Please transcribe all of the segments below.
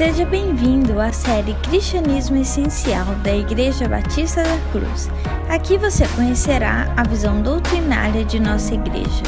Seja bem-vindo à série Cristianismo Essencial da Igreja Batista da Cruz. Aqui você conhecerá a visão doutrinária de nossa igreja.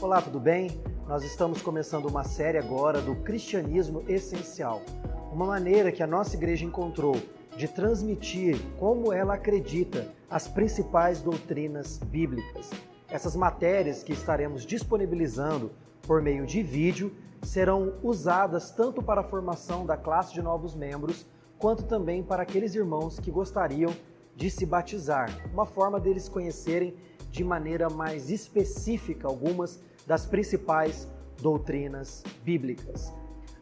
Olá, tudo bem? Nós estamos começando uma série agora do Cristianismo Essencial, uma maneira que a nossa igreja encontrou de transmitir como ela acredita as principais doutrinas bíblicas. Essas matérias que estaremos disponibilizando por meio de vídeo serão usadas tanto para a formação da classe de novos membros, quanto também para aqueles irmãos que gostariam de se batizar, uma forma deles conhecerem de maneira mais específica algumas das principais doutrinas bíblicas.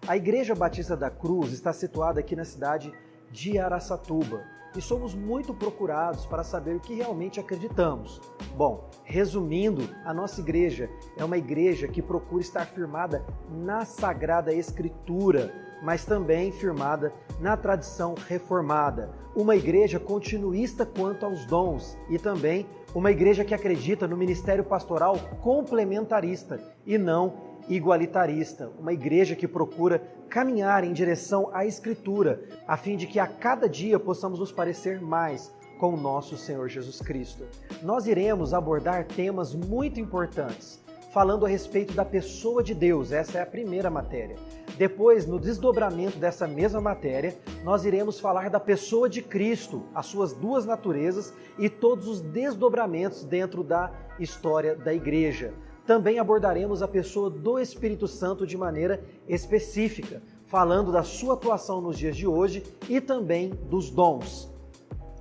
A Igreja Batista da Cruz está situada aqui na cidade de Araçatuba e somos muito procurados para saber o que realmente acreditamos. Bom, resumindo, a nossa igreja é uma igreja que procura estar firmada na Sagrada Escritura, mas também firmada na tradição reformada. Uma igreja continuista quanto aos dons e também uma igreja que acredita no ministério pastoral complementarista e não igualitarista. Uma igreja que procura caminhar em direção à Escritura, a fim de que a cada dia possamos nos parecer mais com o nosso Senhor Jesus Cristo. Nós iremos abordar temas muito importantes, falando a respeito da pessoa de Deus, essa é a primeira matéria. Depois, no desdobramento dessa mesma matéria, nós iremos falar da pessoa de Cristo, as suas duas naturezas e todos os desdobramentos dentro da história da igreja. Também abordaremos a pessoa do Espírito Santo de maneira específica, falando da sua atuação nos dias de hoje e também dos dons.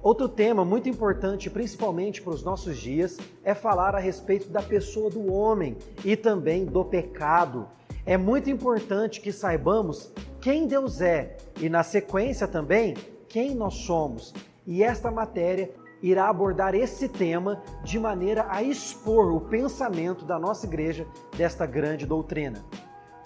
Outro tema muito importante, principalmente para os nossos dias, é falar a respeito da pessoa do homem e também do pecado é muito importante que saibamos quem Deus é e, na sequência também, quem nós somos. E esta matéria irá abordar esse tema de maneira a expor o pensamento da nossa igreja desta grande doutrina.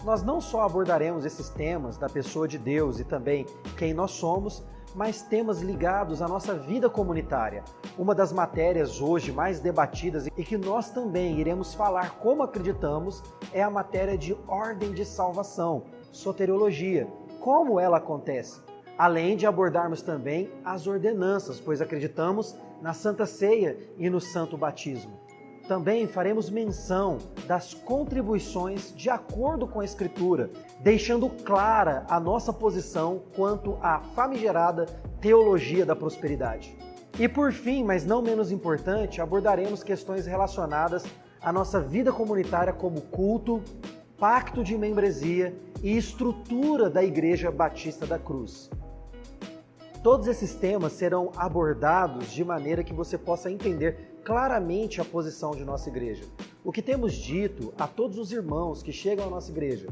Nós não só abordaremos esses temas da pessoa de Deus e também quem nós somos, mas temas ligados à nossa vida comunitária. Uma das matérias hoje mais debatidas e que nós também iremos falar como acreditamos é a matéria de ordem de salvação, soteriologia. Como ela acontece? Além de abordarmos também as ordenanças, pois acreditamos na Santa Ceia e no Santo Batismo. Também faremos menção das contribuições de acordo com a Escritura, deixando clara a nossa posição quanto à famigerada teologia da prosperidade. E por fim, mas não menos importante, abordaremos questões relacionadas à nossa vida comunitária como culto, pacto de membresia e estrutura da Igreja Batista da Cruz. Todos esses temas serão abordados de maneira que você possa entender claramente a posição de nossa igreja. O que temos dito a todos os irmãos que chegam à nossa igreja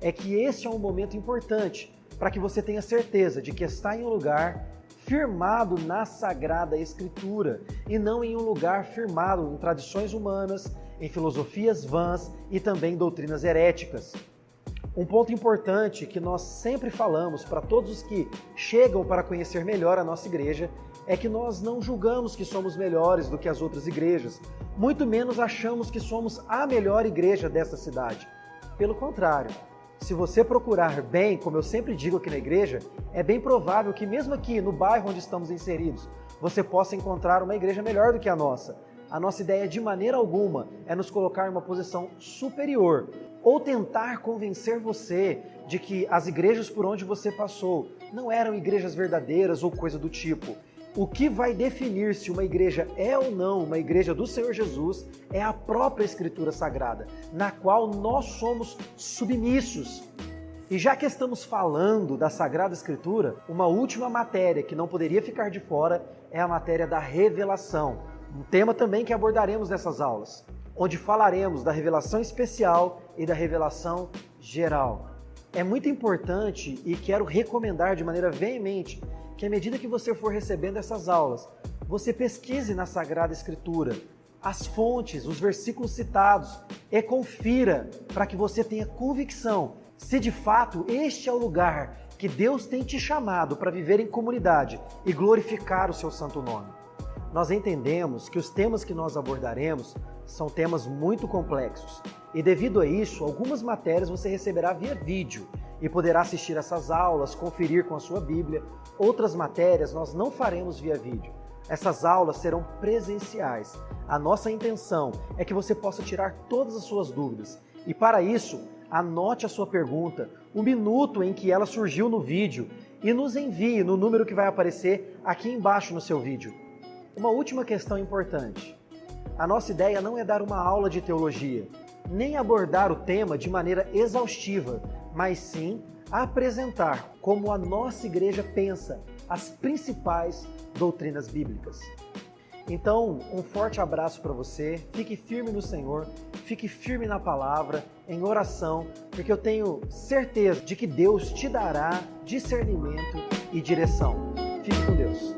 é que este é um momento importante para que você tenha certeza de que está em um lugar firmado na Sagrada Escritura e não em um lugar firmado em tradições humanas, em filosofias vãs e também doutrinas heréticas. Um ponto importante que nós sempre falamos para todos os que chegam para conhecer melhor a nossa igreja é que nós não julgamos que somos melhores do que as outras igrejas, muito menos achamos que somos a melhor igreja dessa cidade. Pelo contrário, se você procurar bem, como eu sempre digo aqui na igreja, é bem provável que, mesmo aqui no bairro onde estamos inseridos, você possa encontrar uma igreja melhor do que a nossa. A nossa ideia, de maneira alguma, é nos colocar em uma posição superior ou tentar convencer você de que as igrejas por onde você passou não eram igrejas verdadeiras ou coisa do tipo. O que vai definir se uma igreja é ou não uma igreja do Senhor Jesus é a própria Escritura Sagrada, na qual nós somos submissos. E já que estamos falando da Sagrada Escritura, uma última matéria que não poderia ficar de fora é a matéria da revelação, um tema também que abordaremos nessas aulas, onde falaremos da revelação especial e da revelação geral. É muito importante e quero recomendar de maneira veemente que à medida que você for recebendo essas aulas, você pesquise na Sagrada Escritura as fontes, os versículos citados e confira para que você tenha convicção se de fato este é o lugar que Deus tem te chamado para viver em comunidade e glorificar o seu santo nome. Nós entendemos que os temas que nós abordaremos são temas muito complexos e, devido a isso, algumas matérias você receberá via vídeo e poderá assistir essas aulas, conferir com a sua Bíblia. Outras matérias nós não faremos via vídeo. Essas aulas serão presenciais. A nossa intenção é que você possa tirar todas as suas dúvidas e, para isso, anote a sua pergunta, o minuto em que ela surgiu no vídeo e nos envie no número que vai aparecer aqui embaixo no seu vídeo. Uma última questão importante. A nossa ideia não é dar uma aula de teologia, nem abordar o tema de maneira exaustiva, mas sim apresentar como a nossa igreja pensa as principais doutrinas bíblicas. Então, um forte abraço para você, fique firme no Senhor, fique firme na palavra, em oração, porque eu tenho certeza de que Deus te dará discernimento e direção. Fique com Deus.